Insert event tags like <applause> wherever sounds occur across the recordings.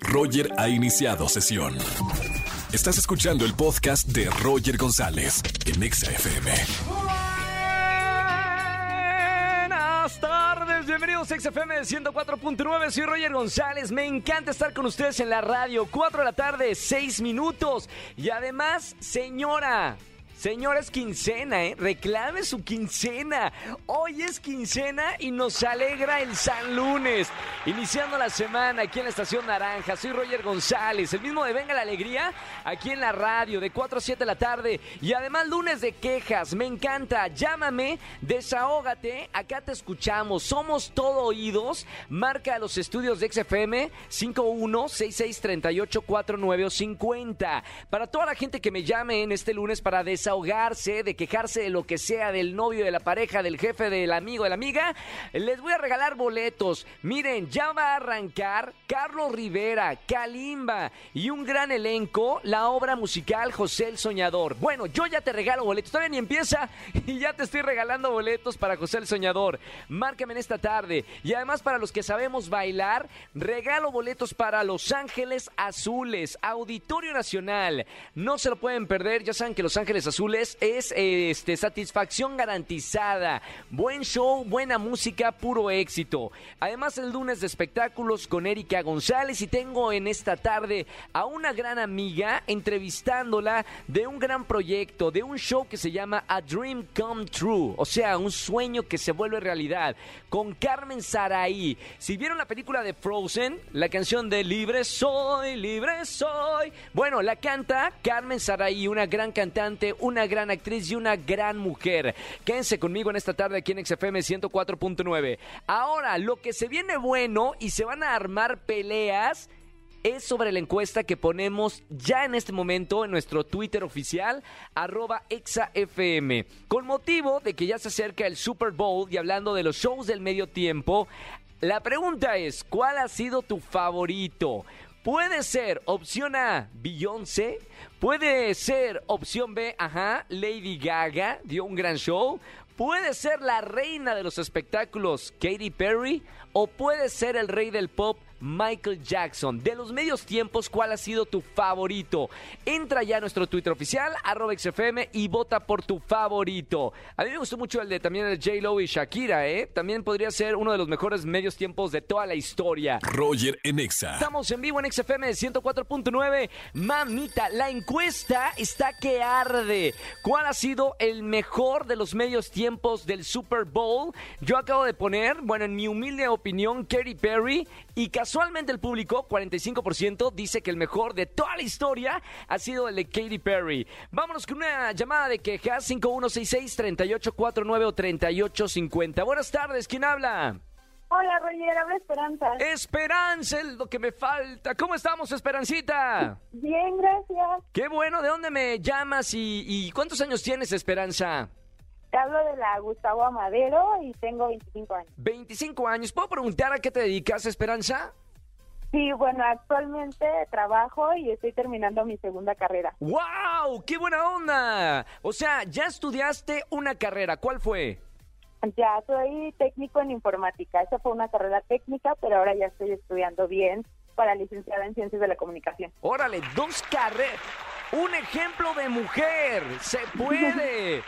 Roger ha iniciado sesión. Estás escuchando el podcast de Roger González en Exa FM. Buenas tardes, bienvenidos a XFM 104.9, soy Roger González, me encanta estar con ustedes en la radio, 4 de la tarde, 6 minutos, y además, señora, Señora, es quincena, ¿eh? Reclame su quincena. Hoy es quincena y nos alegra el San Lunes. Iniciando la semana aquí en la Estación Naranja. Soy Roger González, el mismo de Venga la Alegría, aquí en la radio, de 4 a 7 de la tarde. Y además, lunes de quejas. Me encanta. Llámame, desahógate. Acá te escuchamos. Somos todo oídos. Marca los estudios de XFM 5166384950. Para toda la gente que me llame en este lunes para desahogarte ahogarse, de quejarse de lo que sea, del novio, de la pareja, del jefe, del amigo, de la amiga, les voy a regalar boletos. Miren, ya va a arrancar Carlos Rivera, Kalimba y un gran elenco, la obra musical José el Soñador. Bueno, yo ya te regalo boletos, todavía ni empieza <laughs> y ya te estoy regalando boletos para José el Soñador. Márcame en esta tarde. Y además para los que sabemos bailar, regalo boletos para Los Ángeles Azules, Auditorio Nacional. No se lo pueden perder, ya saben que Los Ángeles Azules Azules es este, satisfacción garantizada. Buen show, buena música, puro éxito. Además, el lunes de espectáculos con Erika González y tengo en esta tarde a una gran amiga entrevistándola de un gran proyecto, de un show que se llama A Dream Come True, o sea, un sueño que se vuelve realidad, con Carmen Saraí. Si vieron la película de Frozen, la canción de Libre Soy, Libre Soy, bueno, la canta Carmen Saraí, una gran cantante, una gran actriz y una gran mujer. Quédense conmigo en esta tarde aquí en XFM 104.9. Ahora, lo que se viene bueno y se van a armar peleas es sobre la encuesta que ponemos ya en este momento en nuestro Twitter oficial, arroba exafm. Con motivo de que ya se acerca el Super Bowl y hablando de los shows del medio tiempo, la pregunta es, ¿cuál ha sido tu favorito? Puede ser opción A, Beyoncé. Puede ser opción B, ajá, Lady Gaga, dio un gran show. Puede ser la reina de los espectáculos, Katy Perry. O puede ser el rey del pop, Michael Jackson. De los medios tiempos, ¿cuál ha sido tu favorito? Entra ya a nuestro Twitter oficial, arroba XFM, y vota por tu favorito. A mí me gustó mucho el de también el J-Lo y Shakira, ¿eh? También podría ser uno de los mejores medios tiempos de toda la historia. Roger en Exa. Estamos en vivo en XFM 104.9. Mamita, la encuesta está que arde. ¿Cuál ha sido el mejor de los medios tiempos del Super Bowl? Yo acabo de poner, bueno, en mi humilde opinión, Katy Perry y casualmente el público, 45%, dice que el mejor de toda la historia ha sido el de Katy Perry. Vámonos con una llamada de quejas, 5166-3849 o 3850. Buenas tardes, ¿quién habla? Hola, Roger, habla Esperanza. Esperanza, es lo que me falta. ¿Cómo estamos, Esperancita? Bien, gracias. Qué bueno, ¿de dónde me llamas y, y cuántos años tienes, Esperanza? Te hablo de la Gustavo Amadero y tengo 25 años. 25 años. ¿Puedo preguntar a qué te dedicas, Esperanza? Sí, bueno, actualmente trabajo y estoy terminando mi segunda carrera. ¡Wow! ¡Qué buena onda! O sea, ya estudiaste una carrera. ¿Cuál fue? Ya soy técnico en informática. Esa fue una carrera técnica, pero ahora ya estoy estudiando bien para licenciada en ciencias de la comunicación. Órale, dos carreras. Un ejemplo de mujer. Se <laughs> puede.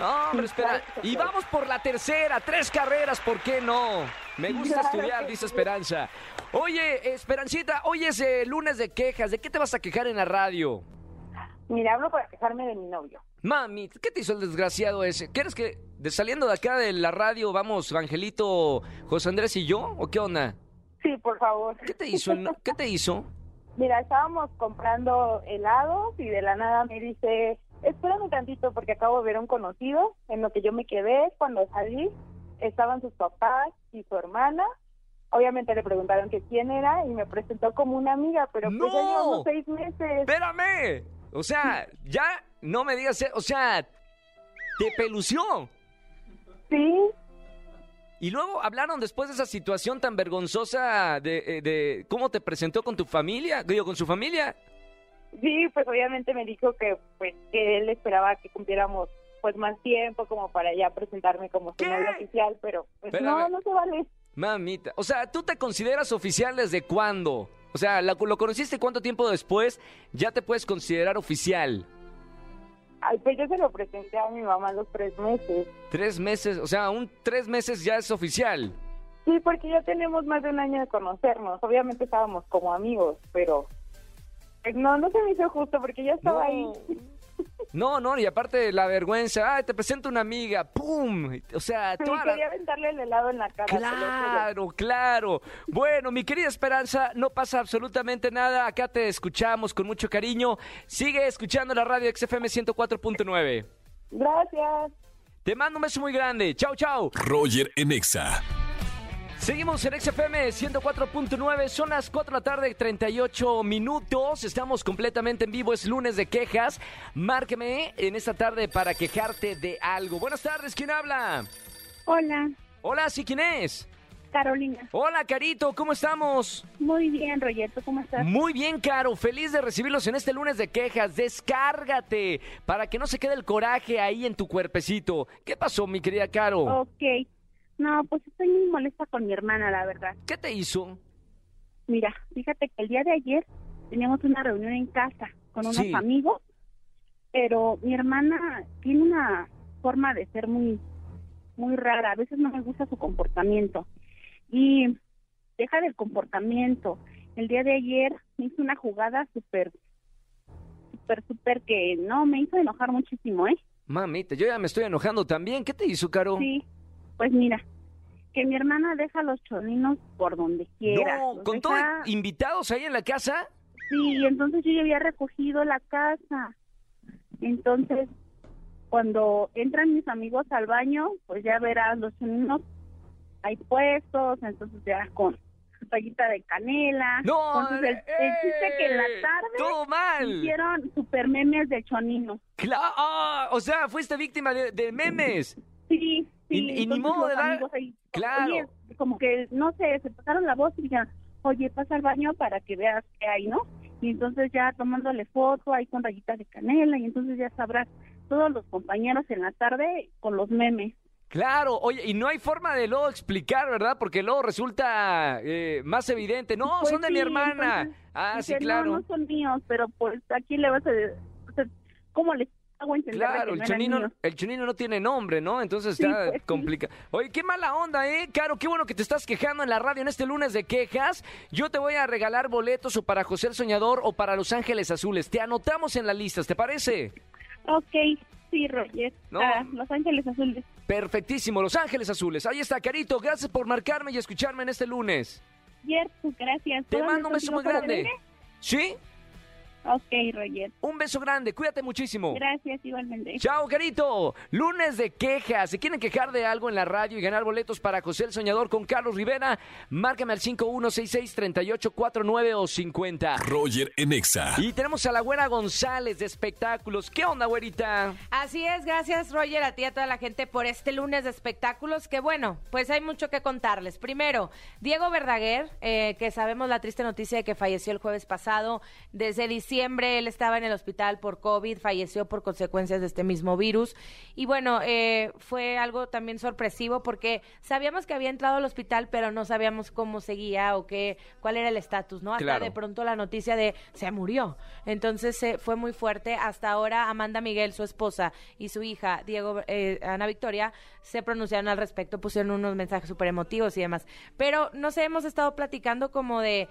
No, hombre, espera. Y vamos por la tercera, tres carreras, ¿por qué no? Me gusta estudiar, dice Esperanza. Oye, Esperancita, hoy es eh, lunes de quejas. ¿De qué te vas a quejar en la radio? Mira, hablo para quejarme de mi novio. Mami, ¿qué te hizo el desgraciado ese? ¿Quieres que de saliendo de acá de la radio vamos Angelito, José Andrés y yo? ¿O qué onda? Sí, por favor. ¿Qué te hizo? ¿Qué te hizo? <laughs> Mira, estábamos comprando helados y de la nada me dice, espérame tantito porque acabo de ver a un conocido en lo que yo me quedé cuando salí. Estaban sus papás y su hermana. Obviamente le preguntaron que quién era y me presentó como una amiga, pero pues ya llevamos seis meses. ¡Espérame! O sea, ya no me digas, o sea, te pelució. Sí. Y luego hablaron después de esa situación tan vergonzosa de, eh, de cómo te presentó con tu familia, digo, con su familia. Sí, pues obviamente me dijo que pues que él esperaba que cumpliéramos pues más tiempo como para ya presentarme como su novia oficial, pero pues no, no se vale. Mamita, o sea, ¿tú te consideras oficial desde cuándo? O sea, la- lo conociste cuánto tiempo después ya te puedes considerar oficial. Ay, pues yo se lo presenté a mi mamá a los tres meses. Tres meses, o sea, un tres meses ya es oficial. Sí, porque ya tenemos más de un año de conocernos. Obviamente estábamos como amigos, pero no, no se me hizo justo porque ya estaba ahí. No, no, y aparte la vergüenza, ay, te presento una amiga, ¡pum! O sea, Sí, toda la- quería aventarle el helado en la cara. Claro, claro. Bueno, mi querida Esperanza, no pasa absolutamente nada. Acá te escuchamos con mucho cariño. Sigue escuchando la radio XFM 104.9. Gracias. Te mando un beso muy grande. Chao, chao. Roger en Exa. Seguimos en XFM 104.9, son las 4 de la tarde, 38 minutos. Estamos completamente en vivo, es lunes de quejas. Márqueme en esta tarde para quejarte de algo. Buenas tardes, ¿quién habla? Hola, Hola, ¿sí quién es? Carolina. Hola, Carito, ¿cómo estamos? Muy bien, Royerto, ¿cómo estás? Muy bien, Caro. Feliz de recibirlos en este lunes de quejas. Descárgate para que no se quede el coraje ahí en tu cuerpecito. ¿Qué pasó, mi querida Caro? Ok. No, pues estoy muy molesta con mi hermana, la verdad. ¿Qué te hizo? Mira, fíjate que el día de ayer teníamos una reunión en casa con unos Sí. amigos, pero mi hermana tiene una forma de ser muy, muy rara. A veces no me gusta su comportamiento. Y deja del comportamiento. El día de ayer me hizo una jugada súper, súper, súper que no, me hizo enojar muchísimo, ¿eh? Mamita, yo ya me estoy enojando también. ¿Qué te hizo, Caro? Sí, pues mira, que mi hermana deja los choninos por donde quiera. No, con deja- invitados ahí en la casa. Sí, y entonces yo ya había recogido la casa. Entonces, cuando entran mis amigos al baño, pues ya verás los choninos hay puestos, entonces ya con rayita de canela. No, Entonces, el, el chiste que en la ¡eh! tarde Todo mal. hicieron super memes de chonino. Cla- ah, o sea, fuiste víctima de, de memes. Sí, sí. Y- y ni modo de dar- ahí, Claro. oye, como que, no sé, se pasaron la voz y dijeron, oye, pasa al baño para que veas qué hay, ¿no? Y entonces ya tomándole foto ahí con rayitas de canela y entonces ya sabrás todos los compañeros en la tarde con los memes. Claro, oye, y no hay forma de luego explicar, ¿verdad? Porque luego resulta eh, más evidente. No, Pues son de mi sí, hermana. entonces, ah, sí, claro. No, no son míos, pero pues aquí le vas a... o sea, ¿Cómo les hago entender Claro, que el no eran chonino, míos? el chonino no tiene nombre, ¿no? Entonces Sí, está pues, sí. complicado. Oye, qué mala onda, ¿eh? Caro, qué bueno que te estás quejando en la radio en este lunes de quejas. Yo te voy a regalar boletos o para José el Soñador o para Los Ángeles Azules. Te anotamos en las listas, ¿te parece? Ok, sí, Roger. No. Ah, Los Ángeles Azules. Perfectísimo, Los Ángeles Azules. Ahí está, Carito. Gracias por marcarme y escucharme en este lunes. Cierto, pues, gracias. Te ¿Puedo mando un beso muy grande. ¿Sí? Ok, Roger. Un beso grande. Cuídate muchísimo. Gracias, igualmente. Chao, Carito. Lunes de quejas. ¿Se quieren quejar de algo en la radio y ganar boletos para José el Soñador con Carlos Rivera? Márcame al 5166-3849 o 50. Roger en Exa. Y tenemos a la güera González de espectáculos. ¿Qué onda, güerita? Así es, gracias Roger, a ti y a toda la gente por este lunes de espectáculos, que bueno, pues hay mucho que contarles. Primero, Diego Verdaguer, eh, que sabemos la triste noticia de que falleció el jueves pasado. Desde diciembre él estaba en el hospital por COVID, falleció por consecuencias de este mismo virus. Y bueno, eh, fue algo también sorpresivo porque sabíamos que había entrado al hospital, pero no sabíamos cómo seguía o qué, cuál era el estatus, ¿no? Hasta Claro. de pronto la noticia de se murió. Entonces eh, fue muy fuerte. Hasta ahora Amanda Miguel, su esposa, y su hija, Diego, eh, Ana Victoria, se pronunciaron al respecto, pusieron unos mensajes súper emotivos y demás. Pero no sé, hemos estado platicando como de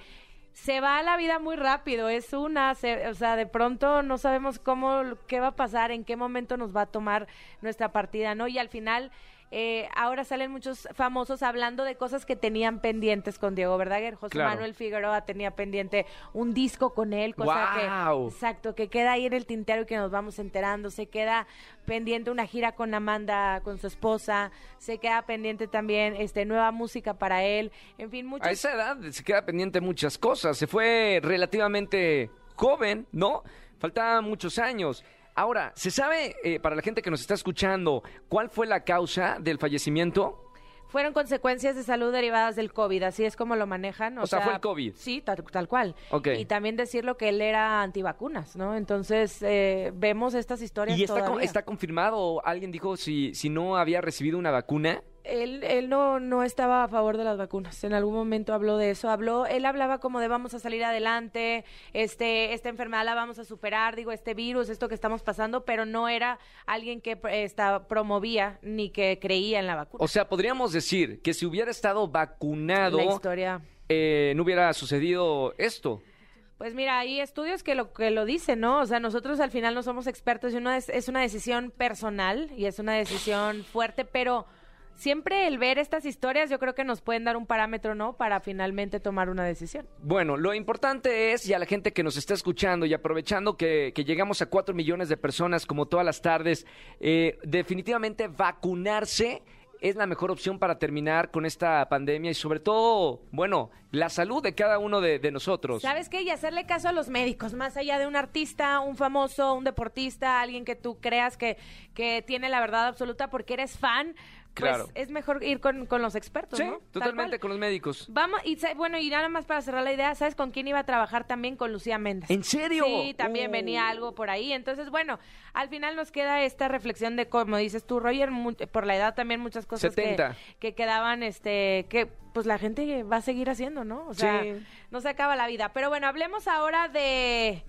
se va la vida muy rápido, es una, se- o sea, de pronto no sabemos cómo, qué va a pasar, en qué momento nos va a tomar nuestra partida, ¿no? Y al final, eh, ahora salen muchos famosos hablando de cosas que tenían pendientes con Diego Verdaguer. José Claro. Manuel Figueroa tenía pendiente un disco con él, cosa ¡Guau! que, exacto, que queda ahí en el tintero y que nos vamos enterando. Se queda pendiente una gira con Amanda, con su esposa, se queda pendiente también este nueva música para él, en fin, muchas A esa edad se queda pendiente muchas cosas. Se fue relativamente joven, ¿no? Faltaban muchos años. Ahora, ¿se sabe, eh, para la gente que nos está escuchando, cuál fue la causa del fallecimiento? Fueron consecuencias de salud derivadas del COVID, así es como lo manejan. O, O sea, fue el COVID. Sí, tal, tal cual. Y también decirlo que él era antivacunas, ¿no? Entonces, eh, vemos estas historias ¿Y está, con- está confirmado? ¿Alguien dijo si, si no había recibido una vacuna? Él, él no, no estaba a favor de las vacunas. En algún momento habló de eso. Habló, él hablaba como de vamos a salir adelante, este, esta enfermedad la vamos a superar, digo, este virus, esto que estamos pasando, pero no era alguien que esta, promovía ni que creía en la vacuna. O sea, podríamos decir que si hubiera estado vacunado, la historia. eh, no hubiera sucedido esto. Pues mira, hay estudios que lo que lo dicen, ¿no? O sea, nosotros al final no somos expertos y una es, es una decisión personal y es una decisión fuerte, pero siempre el ver estas historias yo creo que nos pueden dar un parámetro, ¿no? Para finalmente tomar una decisión. Bueno, lo importante es, y a la gente que nos está escuchando y aprovechando que, que llegamos a cuatro millones de personas como todas las tardes, eh, definitivamente vacunarse es la mejor opción para terminar con esta pandemia y sobre todo, bueno, la salud de cada uno de, de nosotros. ¿Sabes qué? Y hacerle caso a los médicos, más allá de un artista, un famoso, un deportista, alguien que tú creas que, que tiene la verdad absoluta porque eres fan. Pues Claro. es mejor ir con, con los expertos, Sí, ¿no? Tal totalmente con los médicos. Vamos, y bueno, y nada más para cerrar la idea, ¿sabes con quién iba a trabajar también? Con Lucía Méndez. ¿En serio? Sí, también Uh. venía algo por ahí. Entonces, bueno, al final nos queda esta reflexión de, como dices tú, Roger, por la edad también muchas cosas que, 70. que quedaban, este, que pues la gente va a seguir haciendo, ¿no? O sea, Sí. no se acaba la vida. Pero bueno, hablemos ahora de,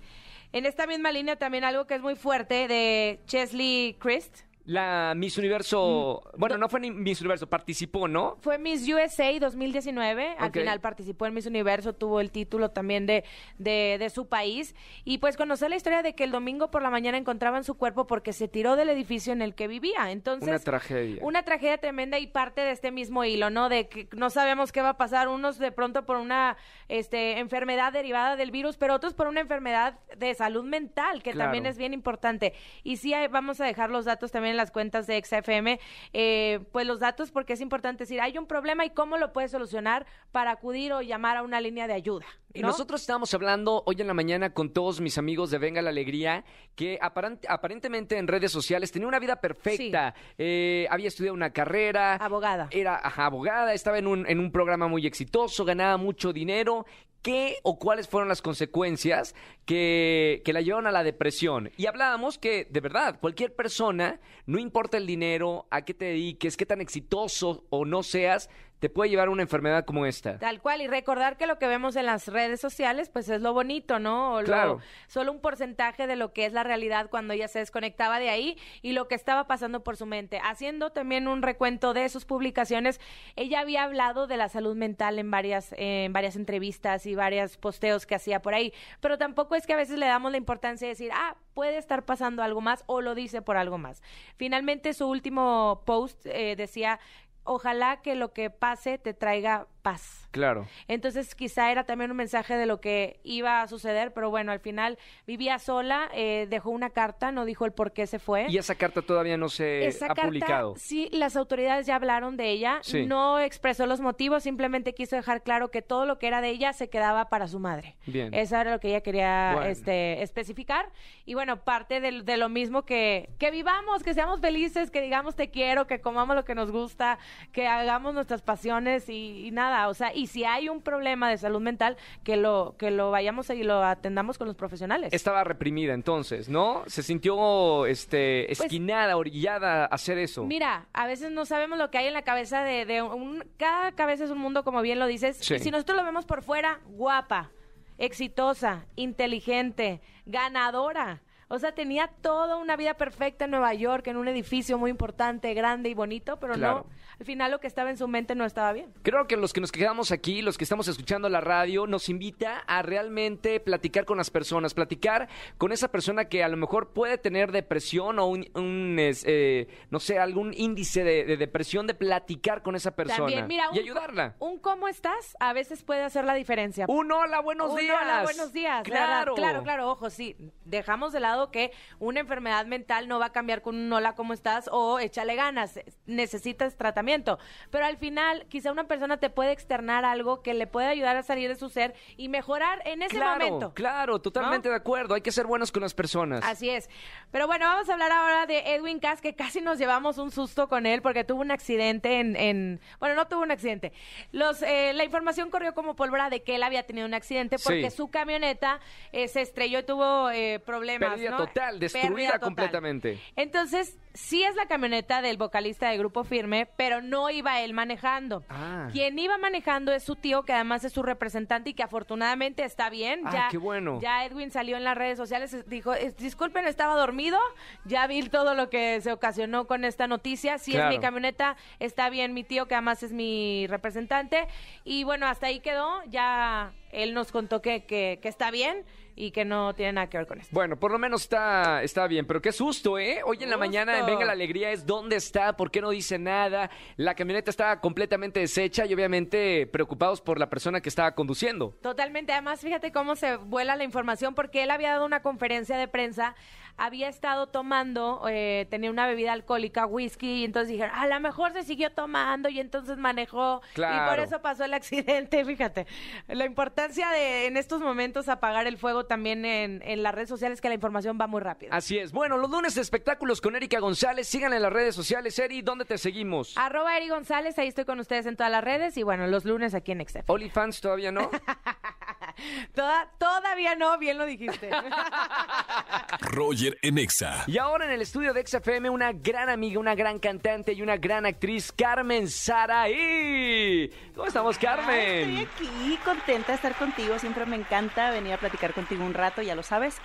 en esta misma línea también algo que es muy fuerte, de Chesley Christ. La Miss Universo, bueno, do- no fue ni Miss Universo, participó, ¿no? Fue Miss USA 2019. Al final participó en Miss Universo, tuvo el título también de, de, de su país. Y pues conocer la historia de que el domingo por la mañana encontraban su cuerpo porque se tiró del edificio en el que vivía. Entonces, Una tragedia. una tragedia tremenda y parte de este mismo hilo, ¿no? De que no sabemos qué va a pasar. Unos de pronto por una este, enfermedad derivada del virus, pero otros por una enfermedad de salud mental, que Claro. también es bien importante. Y sí, vamos a dejar los datos también en las cuentas de XFM, eh, pues los datos porque es importante decir, hay un problema y cómo lo puedes solucionar para acudir o llamar a una línea de ayuda. Y ¿no? nosotros estábamos hablando hoy en la mañana con todos mis amigos de Venga la Alegría, que aparent- aparentemente en redes sociales tenía una vida perfecta. Eh, había estudiado una carrera. Abogada. Era ajá, abogada, estaba en un, en un programa muy exitoso, ganaba mucho dinero. ¿Qué o cuáles fueron las consecuencias que, que la llevaron a la depresión? Y hablábamos que, de verdad, cualquier persona, no importa el dinero, a qué te dediques, qué tan exitoso o no seas, te puede llevar a una enfermedad como esta. Tal cual, y recordar que lo que vemos en las redes sociales, pues es lo bonito, ¿no? O lo- Claro. solo un porcentaje de lo que es la realidad cuando ella se desconectaba de ahí y lo que estaba pasando por su mente. Haciendo también un recuento de sus publicaciones, ella había hablado de la salud mental en varias, eh, en varias entrevistas y varios posteos que hacía por ahí, pero tampoco es que a veces le damos la importancia de decir, ah, puede estar pasando algo más o lo dice por algo más. Finalmente, su último post eh, decía, ojalá que lo que pase te traiga paz. Claro. Entonces quizá era también un mensaje de lo que iba a suceder, pero bueno, al final vivía sola, eh, dejó una carta, no dijo el por qué se fue. Y esa carta todavía no se Esa ha carta, publicado. sí, las autoridades ya hablaron de ella, Sí. no expresó los motivos, simplemente quiso dejar claro que todo lo que era de ella se quedaba para su madre. Bien. Eso era lo que ella quería Bueno. este, especificar. Y bueno, parte del- de, lo mismo que, que vivamos, que seamos felices, que digamos te quiero, que comamos lo que nos gusta, que hagamos nuestras pasiones y, y nada. O sea, y si hay un problema de salud mental, que lo, que lo vayamos y lo atendamos con los profesionales. Estaba reprimida entonces, ¿no? Se sintió este, esquinada, orillada a hacer eso. Pues Mira, a veces no sabemos lo que hay en la cabeza de, de un... Cada cabeza es un mundo, como bien lo dices. Sí. Y si nosotros lo vemos por fuera, guapa, exitosa, inteligente, ganadora. O sea, tenía toda una vida perfecta en Nueva York, en un edificio muy importante, grande y bonito, pero Claro. no, al final lo que estaba en su mente no estaba bien. Creo que los que nos quedamos aquí, los que estamos escuchando la radio, nos invita a realmente platicar con las personas, platicar con esa persona que a lo mejor puede tener depresión o un, un, eh, no sé, algún índice de, de depresión, de platicar con esa persona También, mira, y un, ayudarla. Un cómo estás a veces puede hacer la diferencia. Un hola, buenos Un días. hola, buenos días. Claro. claro, claro. Ojo, sí. Dejamos de lado que una enfermedad mental no va a cambiar con un hola, ¿cómo estás? O échale ganas. Necesitas tratamiento. Pero al final, quizá una persona te puede externar algo que le puede ayudar a salir de su ser y mejorar en ese Claro, momento. claro, totalmente de acuerdo. Hay que ser buenos con las personas. Así es. Pero bueno, vamos a hablar ahora de Edwin Cass, que casi nos llevamos un susto con él porque tuvo un accidente en... en- bueno, no tuvo un accidente. Los, eh, la información corrió como pólvora de que él había tenido un accidente porque Sí. su camioneta eh, se estrelló y tuvo eh, problemas, Pérdida total, destruida Pérdida total. completamente. Entonces, sí es la camioneta del vocalista de Grupo Firme, pero no iba él manejando. Ah. Quien iba manejando es su tío, que además es su representante y que afortunadamente está bien. Ah, ya, qué bueno. Ya Edwin salió en las redes sociales, dijo, "Es- disculpen, estaba dormido, ya vi todo lo que se ocasionó con esta noticia. Sí Claro. es mi camioneta, está bien mi tío, que además es mi representante. Y bueno, hasta ahí quedó, ya él nos contó que, que, que está bien y que no tiene nada que ver con esto. Bueno, por lo menos está, está bien, pero qué susto, ¿eh? Hoy en la mañana en Venga la Alegría es dónde está, por qué no dice nada. La camioneta estaba completamente deshecha y obviamente preocupados por la persona que estaba conduciendo. Totalmente. Además, fíjate cómo se vuela la información, porque él había dado una conferencia de prensa, había estado tomando, eh, tenía una bebida alcohólica, whisky, y entonces dijeron, a lo mejor se siguió tomando y entonces manejó. Y Claro. por eso pasó el accidente, <laughs> fíjate. La importancia de en estos momentos apagar el fuego también en, en las redes sociales, que la información va muy rápido. Así es. Bueno, los lunes de espectáculos con Erika González. Síganla en las redes sociales. Eri, ¿dónde te seguimos? Arroba Eri González, ahí estoy con ustedes en todas las redes y bueno, los lunes aquí en XF. OnlyFans todavía no. <laughs> <laughs> Toda- todavía no, bien lo dijiste. <laughs> Roger en Exa. Y ahora en el estudio de XFM, una gran amiga, una gran cantante y una gran actriz, Carmen Saraí. ¿Cómo estamos, Ay, Carmen? estoy aquí, contenta de estar contigo. Siempre me encanta venir a platicar contigo un rato, ya lo sabes.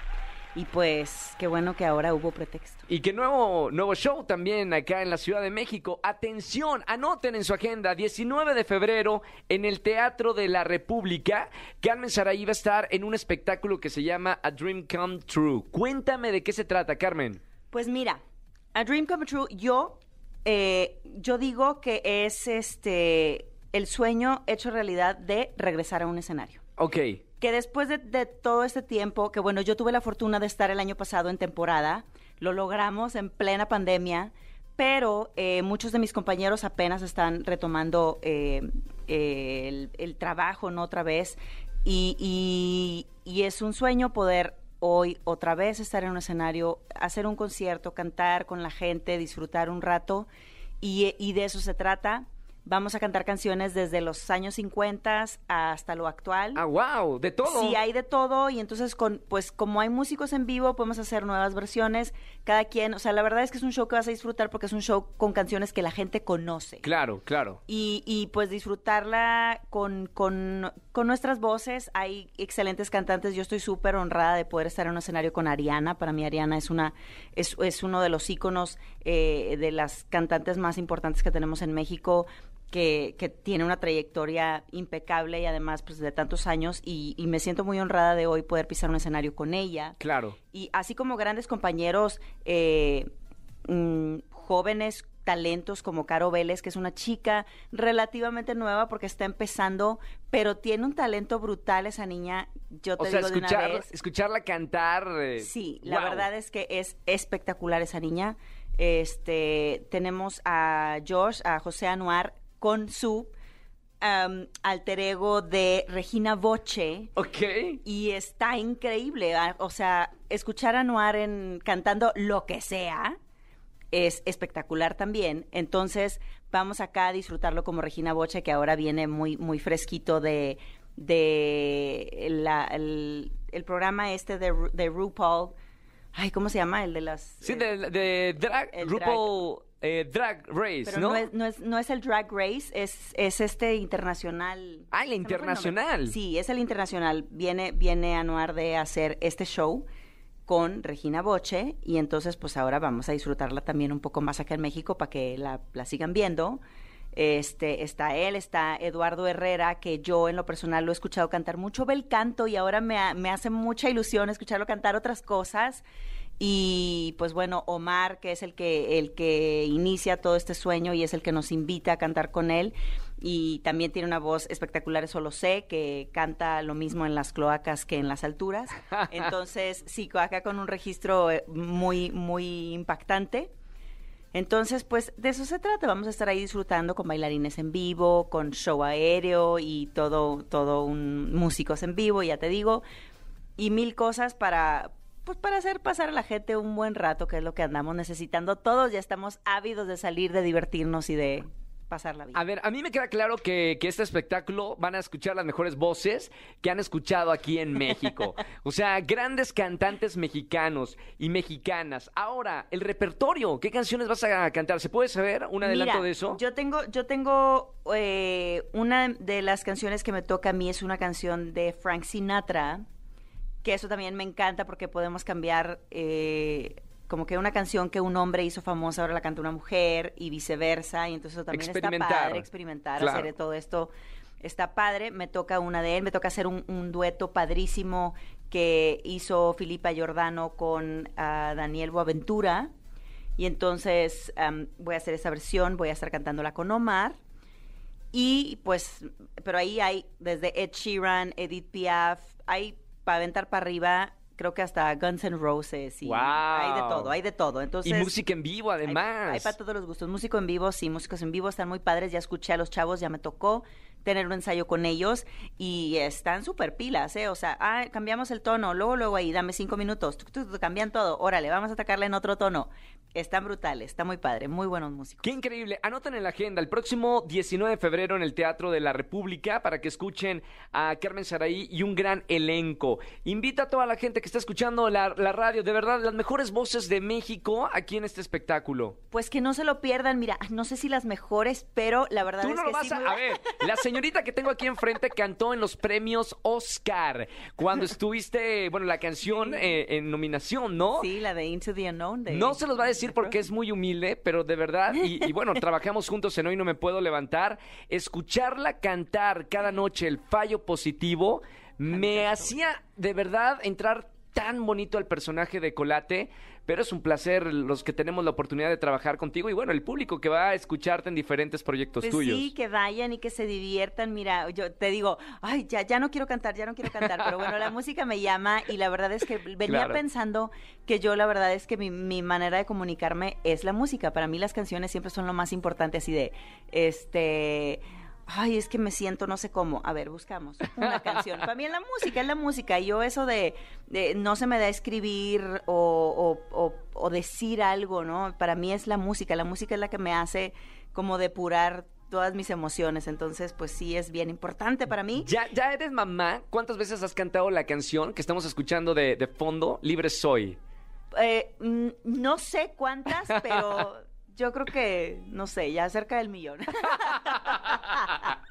Y pues, qué bueno que ahora hubo pretexto. Y que nuevo, nuevo show también acá en la Ciudad de México. Atención, anoten en su agenda, 19 de febrero en el Teatro de la República, Carmen Saraí va a estar en un espectáculo que se llama A Dream Come True. Cuéntame de qué se trata, Carmen. Pues mira, A Dream Come True, yo, eh, yo digo que es este el sueño hecho realidad de regresar a un escenario. Ok, que después de, de todo este tiempo, que bueno, yo tuve la fortuna de estar el año pasado en temporada, lo logramos en plena pandemia, pero eh, muchos de mis compañeros apenas están retomando eh, el, el trabajo, ¿no? Otra vez, y, y- y es un sueño poder hoy otra vez estar en un escenario, hacer un concierto, cantar con la gente, disfrutar un rato, y, y de eso se trata. Vamos a cantar canciones desde los años 50 hasta lo actual. ah, wow, de todo. Sí, hay de todo y entonces con pues como hay músicos en vivo podemos hacer nuevas versiones, cada quien, o sea, la verdad es que es un show que vas a disfrutar porque es un show con canciones que la gente conoce. Claro, claro. Y, y, pues disfrutarla con, con, con nuestras voces. Hay excelentes cantantes. Yo estoy súper honrada de poder estar en un escenario con Ariana. Para mí Ariana es una es, es uno de los íconos eh, de las cantantes más importantes que tenemos en México. Que, que tiene una trayectoria impecable y además pues de tantos años y, y me siento muy honrada de hoy poder pisar un escenario con ella Claro. y así como grandes compañeros eh, mm, jóvenes talentos como Caro Vélez, que es una chica relativamente nueva porque está empezando, pero tiene un talento brutal esa niña, yo te O sea, digo de una vez. escucharla cantar. eh, Sí, la verdad es que es espectacular esa niña. Este, tenemos a Josh, a José Anuar con su alter ego de Regina Boche Ok. y está increíble. ah, O sea, escuchar a Noir en, cantando lo que sea es espectacular también. Entonces, vamos acá a disfrutarlo como Regina Boche, que ahora viene muy, muy fresquito de, de la- el, el programa este de, de RuPaul. Ay, ¿cómo se llama? El de las... Sí, eh, de, de drag, RuPaul eh, Drag Race, pero ¿no? no, es, no, es, no es el Drag Race, es, es este internacional. Ah, el internacional. Sí, es el internacional. Viene, viene Anuar de hacer este show con Regina Boche y entonces pues ahora vamos a disfrutarla también un poco más acá en México para que la, la sigan viendo. Este, está él, está Eduardo Herrera, que yo en lo personal lo he escuchado cantar mucho bel canto y ahora me, ha- me hace mucha ilusión escucharlo cantar otras cosas. Y pues bueno, Omar, que es el que, el que inicia todo este sueño y es el que nos invita a cantar con él. Y también tiene una voz espectacular, eso lo sé, que canta lo mismo en las cloacas que en las alturas. <laughs> Entonces, sí, acá con un registro eh, muy, muy impactante. Entonces, pues de eso se trata. Vamos a estar ahí disfrutando con bailarines en vivo, con show aéreo y todo, todo un músicos en vivo, ya te digo, y mil cosas para, pues para hacer pasar a la gente un buen rato, que es lo que andamos necesitando. Todos ya estamos ávidos de salir, de divertirnos y de pasarla bien. A ver, a mí me queda claro que, que este espectáculo van a escuchar las mejores voces que han escuchado aquí en México. O sea, grandes cantantes mexicanos y mexicanas. Ahora, el repertorio, ¿qué canciones vas a cantar? ¿Se puede saber un adelanto Mira, de eso? Yo tengo, yo tengo eh, una de las canciones que me toca a mí es una canción de Frank Sinatra, que eso también me encanta porque podemos cambiar eh, como que una canción que un hombre hizo famosa ahora la canta una mujer y viceversa y entonces eso también está padre experimentar Claro. hacer todo esto está padre me toca una de él me toca hacer un, un dueto padrísimo que hizo Filipa Giordano con ah, Daniel Boaventura y entonces voy a hacer esa versión voy a estar cantándola con Omar y pues, pero ahí hay desde Ed Sheeran, Edith Piaf, hay para aventar para arriba, creo que hasta Guns N' Roses y ¡Guau! hay de todo, hay de todo. Entonces, y música en vivo, hay- además. Hay, para todos los gustos. Músico en vivo, sí, músicos en vivo están muy padres. Ya escuché a los chavos, ya me tocó tener un ensayo con ellos y están súper pilas, ¿eh? O sea, ah, cambiamos el tono, luego, luego ahí, dame cinco minutos, tuc, tuc, tuc, cambian todo, órale, vamos a atacarla en otro tono. Están brutales, está muy padre, muy buenos músicos. Qué increíble. Anoten en la agenda el próximo 19 de febrero en el Teatro de la República para que escuchen a Carmen Saraí y un gran elenco. Invita a toda la gente que está escuchando la, la radio, de verdad, las mejores voces de México aquí en este espectáculo. Pues que no se lo pierdan, mira, no sé si las mejores, pero la verdad Tú es no que lo vas sí a... muy- A ver, la <laughs> señorita que tengo aquí enfrente cantó en los premios Oscar cuando estuviste, bueno, la canción eh, en nominación, ¿no? Sí, la de Into the Unknown. de- No se los va a decir de porque es muy humilde, pero de verdad, y, y bueno, <laughs> trabajamos juntos en Hoy No Me Puedo Levantar, escucharla cantar cada noche el fallo positivo me hacía de verdad entrar tan bonito al personaje de Colate, pero es un placer los que tenemos la oportunidad de trabajar contigo y bueno, el público que va a escucharte en diferentes proyectos Pues tuyos. sí, que vayan y que se diviertan. Mira, yo te digo, ay, ya, ya no quiero cantar, ya no quiero cantar, pero bueno, la música me llama y la verdad es que venía Claro. pensando que yo la verdad es que mi, mi manera de comunicarme es la música. Para mí las canciones siempre son lo más importante, así de, este... Ay, es que me siento no sé cómo. A ver, buscamos una canción. Para mí es la música, es la música. Yo eso de, de no se me da escribir o, o- o- o decir algo, ¿no? Para mí es la música. La música es la que me hace como depurar todas mis emociones. Entonces, pues sí, es bien importante para mí. ¿Ya, ¿Ya eres mamá? ¿Cuántas veces has cantado la canción que estamos escuchando de, de fondo? Libre soy. Eh, mm, no sé cuántas, pero <laughs> yo creo que, no sé, ya cerca del millón. <laughs>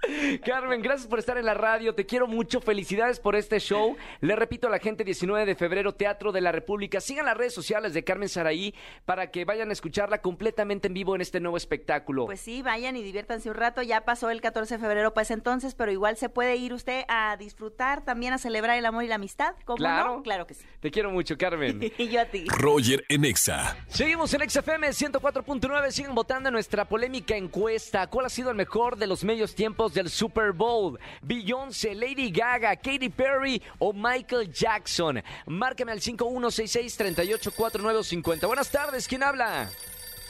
Carmen, gracias por estar en la radio. Te quiero mucho. Felicidades por este show. Le repito a la gente, 19 de febrero, Teatro de la República. Sigan las redes sociales de Carmen Saraí para que vayan a escucharla completamente en vivo en este nuevo espectáculo. Pues sí, vayan y diviértanse un rato. Ya pasó el 14 de febrero, pues entonces, pero igual se puede ir usted a disfrutar, también a celebrar el amor y la amistad. ¿Cómo Claro. no? Claro que sí. Te quiero mucho, Carmen. <laughs> Y yo a ti. Roger en Exa. Seguimos en XFM 104.9. Siguen votando en nuestra polémica encuesta. ¿Cuál ha sido el mejor de los medios tiempos del Super Bowl? Beyoncé, Lady Gaga, Katy Perry o Michael Jackson. Márcame al 5166-384950. Buenas tardes, ¿quién habla?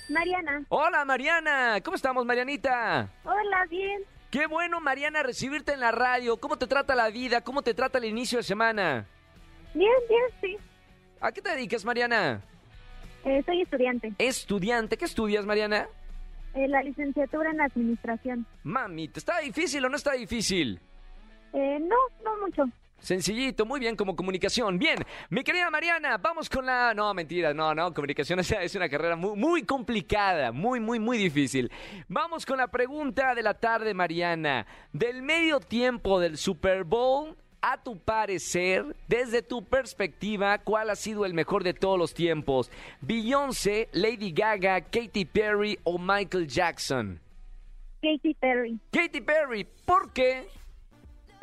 Mariana, Hola, Mariana. ¿Cómo estamos, Marianita? hola, bien. Qué bueno, Mariana, recibirte en la radio. ¿Cómo te trata la vida? ¿Cómo te trata el inicio de semana? Bien, bien, sí. ¿A qué te dedicas, Mariana? Eh, soy estudiante. Estudiante. ¿Qué estudias, Mariana? Eh, la licenciatura en administración. Mami, ¿te está difícil o no está difícil? Eh, no, no mucho. Sencillito, muy bien como comunicación. Bien, mi querida Mariana, vamos con la... No, mentira, no, no, comunicación <laughs> es, es una carrera muy, muy complicada, muy, muy, muy difícil. Vamos con la pregunta de la tarde, Mariana. Del medio tiempo del Super Bowl, a tu parecer, desde tu perspectiva, ¿cuál ha sido el mejor de todos los tiempos? ¿Beyoncé, Lady Gaga, Katy Perry o Michael Jackson? Katy Perry. Katy Perry, ¿por qué?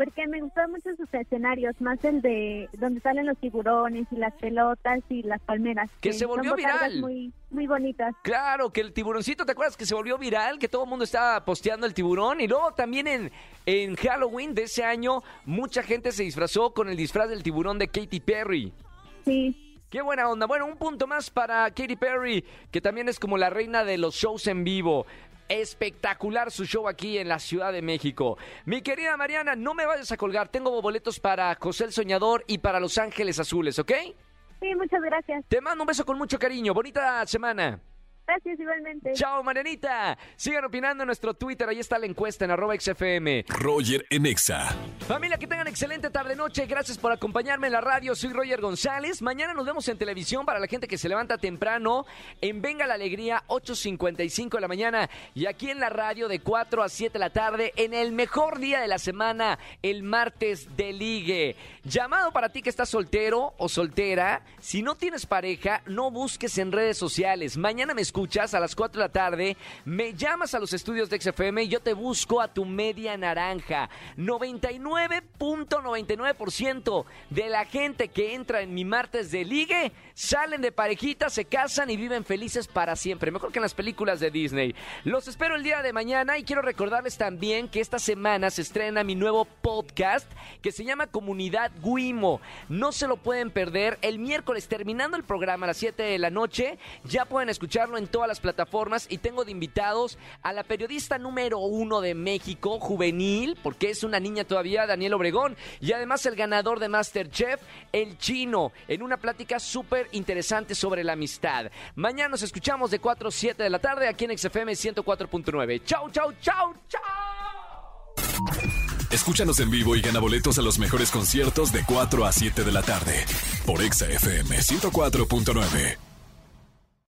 Porque me gustan mucho sus escenarios, más el de donde salen los tiburones y las pelotas y las palmeras. Que se volvió viral. Muy, muy bonitas. Claro, que el tiburoncito, ¿te acuerdas que se volvió viral? Que todo el mundo estaba posteando el tiburón. Y luego también en, en Halloween de ese año, mucha gente se disfrazó con el disfraz del tiburón de Katy Perry. Sí. Qué buena onda. Bueno, un punto más para Katy Perry, que también es como la reina de los shows en vivo. Espectacular su show aquí en la Ciudad de México. Mi querida Mariana, no me vayas a colgar. Tengo boletos para José el Soñador y para Los Ángeles Azules, ¿ok? Sí, muchas gracias. Te mando un beso con mucho cariño. Bonita semana. Gracias, igualmente. Chao, Marianita. Sigan opinando en nuestro Twitter. Ahí está la encuesta en arroba XFM. Roger en Exa. Familia, que tengan excelente tarde-noche. Gracias por acompañarme en la radio. Soy Roger González. Mañana nos vemos en televisión para la gente que se levanta temprano en Venga la Alegría, 8.55 de la mañana. Y aquí en la radio de 4 a 7 de la tarde, en el mejor día de la semana, el martes de ligue. Llamado para ti que estás soltero o soltera. Si no tienes pareja, no busques en redes sociales. Mañana me escuchas a las 4 de la tarde. Me llamas a los estudios de XFM y yo te busco a tu media naranja. 99.99% de la gente que entra en mi martes de ligue salen de parejita, se casan y viven felices para siempre. Mejor que en las películas de Disney. Los espero el día de mañana y quiero recordarles también que esta semana se estrena mi nuevo podcast que se llama Comunidad Guimo. No se lo pueden perder. El miércoles, terminando el programa a las 7 de la noche, ya pueden escucharlo en todas las plataformas y tengo de invitados a la periodista número uno de México, juvenil, porque es una niña todavía, Daniel Obregón, y además el ganador de Masterchef, el chino, en una plática súper interesante sobre la amistad. Mañana nos escuchamos de 4 a 7 de la tarde aquí en XFM 104.9. Chau, chau, chau, chau. Escúchanos en vivo y gana boletos a los mejores conciertos de 4 a 7 de la tarde por Exa FM 104.9.